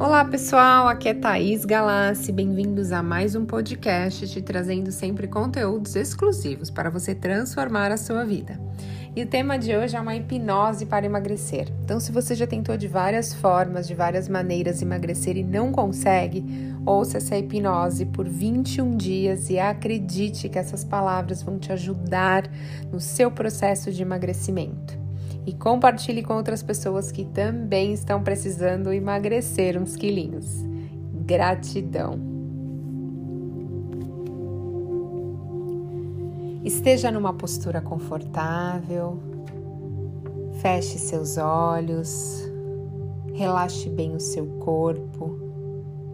Olá pessoal, aqui é Thaís Galassi, bem-vindos a mais um podcast te trazendo sempre conteúdos exclusivos para você transformar a sua vida. E o tema de hoje é uma hipnose para emagrecer. Então, se você já tentou de várias formas, de várias maneiras emagrecer e não consegue, ouça essa hipnose por 21 dias e acredite que essas palavras vão te ajudar no seu processo de emagrecimento e compartilhe com outras pessoas que também estão precisando emagrecer uns quilinhos. Gratidão! Esteja numa postura confortável, feche seus olhos, relaxe bem o seu corpo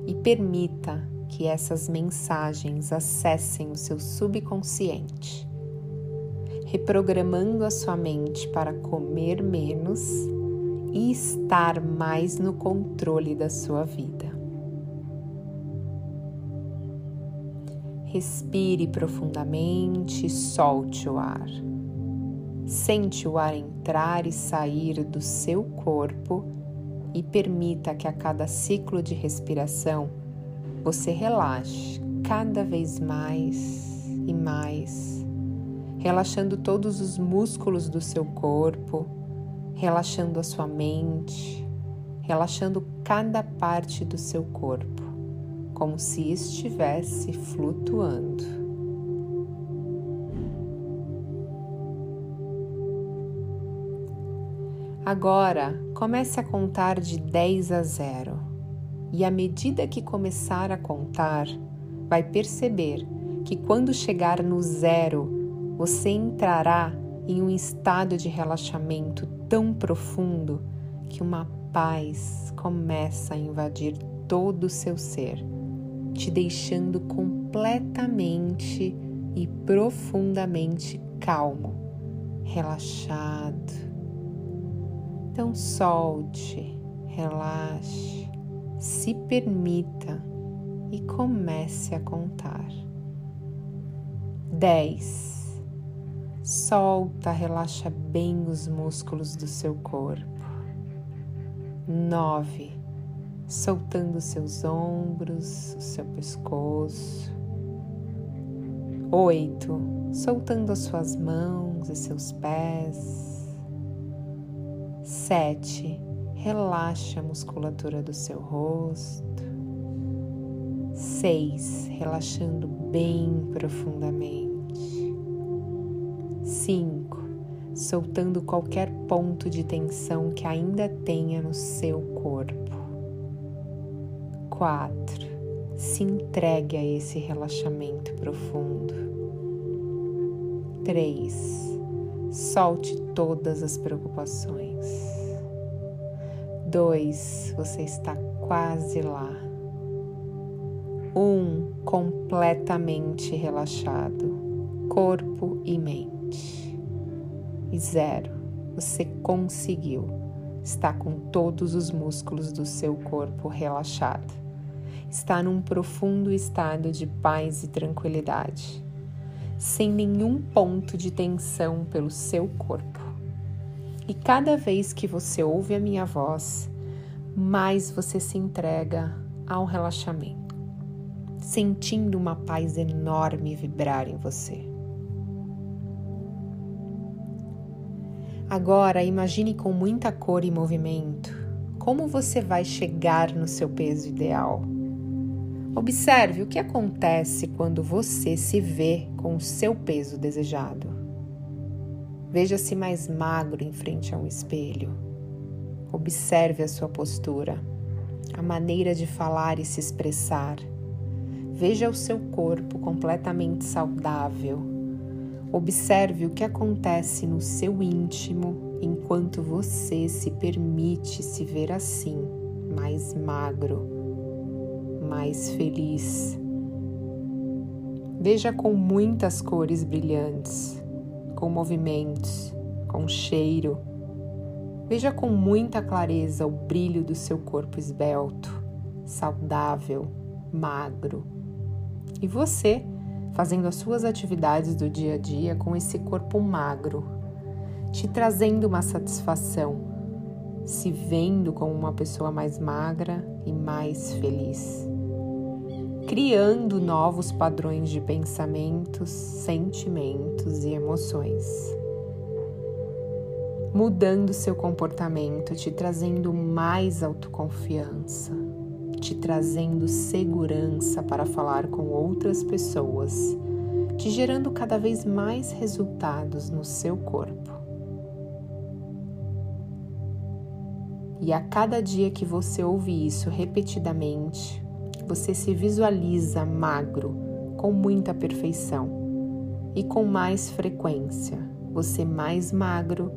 e permita que essas mensagens acessem o seu subconsciente reprogramando a sua mente para comer menos e estar mais no controle da sua vida. Respire profundamente solte o ar. Sente o ar entrar e sair do seu corpo e permita que a cada ciclo de respiração você relaxe cada vez mais e mais relaxando todos os músculos do seu corpo, relaxando a sua mente, relaxando cada parte do seu corpo, como se estivesse flutuando. Agora comece a contar de 10 a 0 e à medida que começar a contar, vai perceber que quando chegar no zero, você entrará em um estado de relaxamento tão profundo que uma paz começa a invadir todo o seu ser, te deixando completamente e profundamente calmo, relaxado. Então solte, relaxe, se permita e comece a contar. Dez Solta, relaxa bem os músculos do seu corpo. Nove, soltando seus ombros, o seu pescoço. Oito, soltando as suas mãos e seus pés. Sete, relaxa a musculatura do seu rosto. Seis, relaxando bem profundamente. 5. Soltando qualquer ponto de tensão que ainda tenha no seu corpo. 4. Se entregue a esse relaxamento profundo. 3. Solte todas as preocupações. 2. Você está quase lá. 1. Um, completamente relaxado, corpo e mente e zero. Você conseguiu. Está com todos os músculos do seu corpo relaxado. Está num profundo estado de paz e tranquilidade, sem nenhum ponto de tensão pelo seu corpo. E cada vez que você ouve a minha voz, mais você se entrega ao relaxamento, sentindo uma paz enorme vibrar em você. Agora imagine com muita cor e movimento como você vai chegar no seu peso ideal. Observe o que acontece quando você se vê com o seu peso desejado. Veja-se mais magro em frente a um espelho. Observe a sua postura, a maneira de falar e se expressar. Veja o seu corpo completamente saudável Observe o que acontece no seu íntimo enquanto você se permite se ver assim, mais magro, mais feliz. Veja com muitas cores brilhantes, com movimentos, com cheiro. Veja com muita clareza o brilho do seu corpo esbelto, saudável, magro. E você? Fazendo as suas atividades do dia a dia com esse corpo magro, te trazendo uma satisfação, se vendo como uma pessoa mais magra e mais feliz, criando novos padrões de pensamentos, sentimentos e emoções, mudando seu comportamento, te trazendo mais autoconfiança, te trazendo segurança para falar com outras pessoas, te gerando cada vez mais resultados no seu corpo. E a cada dia que você ouve isso repetidamente, você se visualiza magro, com muita perfeição, e com mais frequência, você mais magro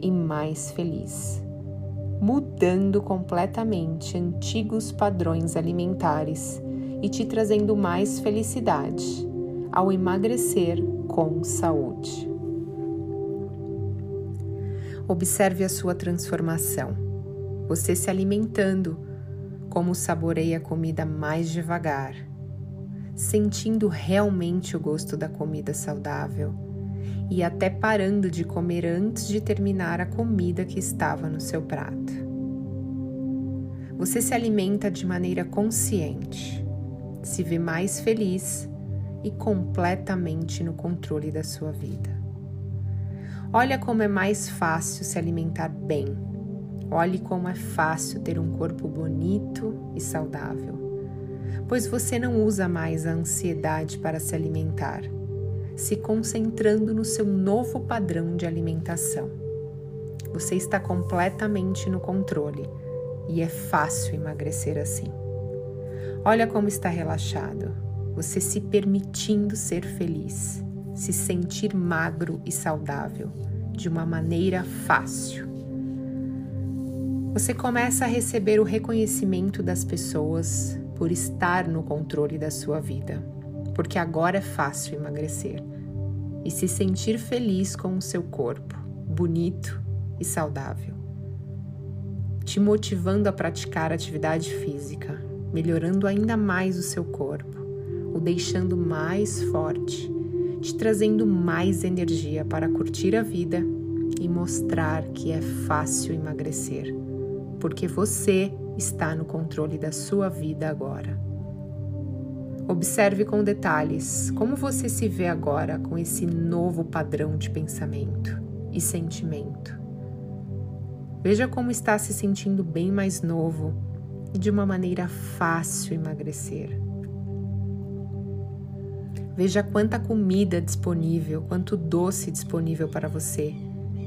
e mais feliz, mudando completamente antigos padrões alimentares e te trazendo mais felicidade ao emagrecer com saúde. Observe a sua transformação você se alimentando, como saboreia a comida mais devagar, sentindo realmente o gosto da comida saudável e até parando de comer antes de terminar a comida que estava no seu prato. Você se alimenta de maneira consciente, se vê mais feliz e completamente no controle da sua vida. Olha como é mais fácil se alimentar bem Olhe como é fácil ter um corpo bonito e saudável, pois você não usa mais a ansiedade para se alimentar, se concentrando no seu novo padrão de alimentação. Você está completamente no controle e é fácil emagrecer assim. Olha como está relaxado, você se permitindo ser feliz, se sentir magro e saudável de uma maneira fácil. Você começa a receber o reconhecimento das pessoas por estar no controle da sua vida, porque agora é fácil emagrecer e se sentir feliz com o seu corpo, bonito e saudável, te motivando a praticar atividade física, melhorando ainda mais o seu corpo, o deixando mais forte, te trazendo mais energia para curtir a vida e mostrar que é fácil emagrecer porque você está no controle da sua vida agora. Observe com detalhes como você se vê agora com esse novo padrão de pensamento e sentimento. Veja como está se sentindo bem mais novo e de uma maneira fácil emagrecer. Veja quanta comida disponível, quanto doce disponível para você.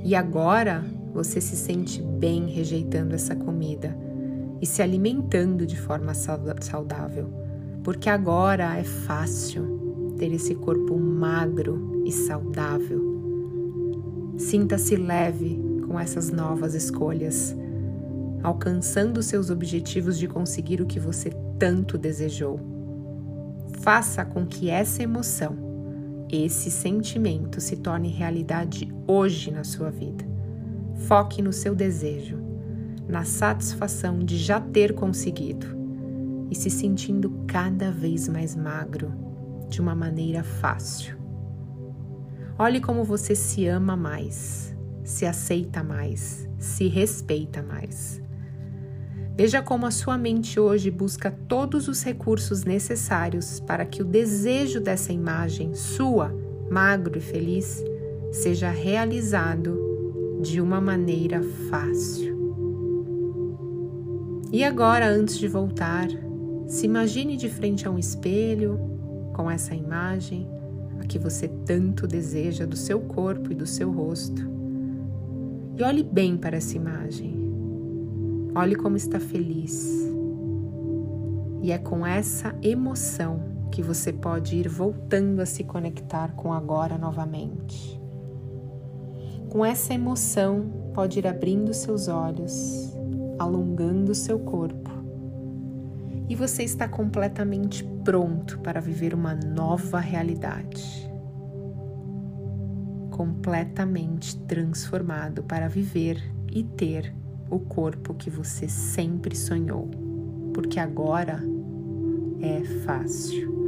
E agora você se sente bem rejeitando essa comida e se alimentando de forma saudável, porque agora é fácil ter esse corpo magro e saudável. Sinta-se leve com essas novas escolhas, alcançando seus objetivos de conseguir o que você tanto desejou. Faça com que essa emoção, esse sentimento se torne realidade hoje na sua vida. Foque no seu desejo, na satisfação de já ter conseguido e se sentindo cada vez mais magro de uma maneira fácil. Olhe como você se ama mais, se aceita mais, se respeita mais. Veja como a sua mente hoje busca todos os recursos necessários para que o desejo dessa imagem sua, magro e feliz, seja realizado de uma maneira fácil. E agora, antes de voltar, se imagine de frente a um espelho com essa imagem, a que você tanto deseja do seu corpo e do seu rosto. E olhe bem para essa imagem. Olhe como está feliz. E é com essa emoção que você pode ir voltando a se conectar com agora novamente. Com essa emoção, pode ir abrindo seus olhos, alongando seu corpo. E você está completamente pronto para viver uma nova realidade. Completamente transformado para viver e ter o corpo que você sempre sonhou, porque agora é fácil.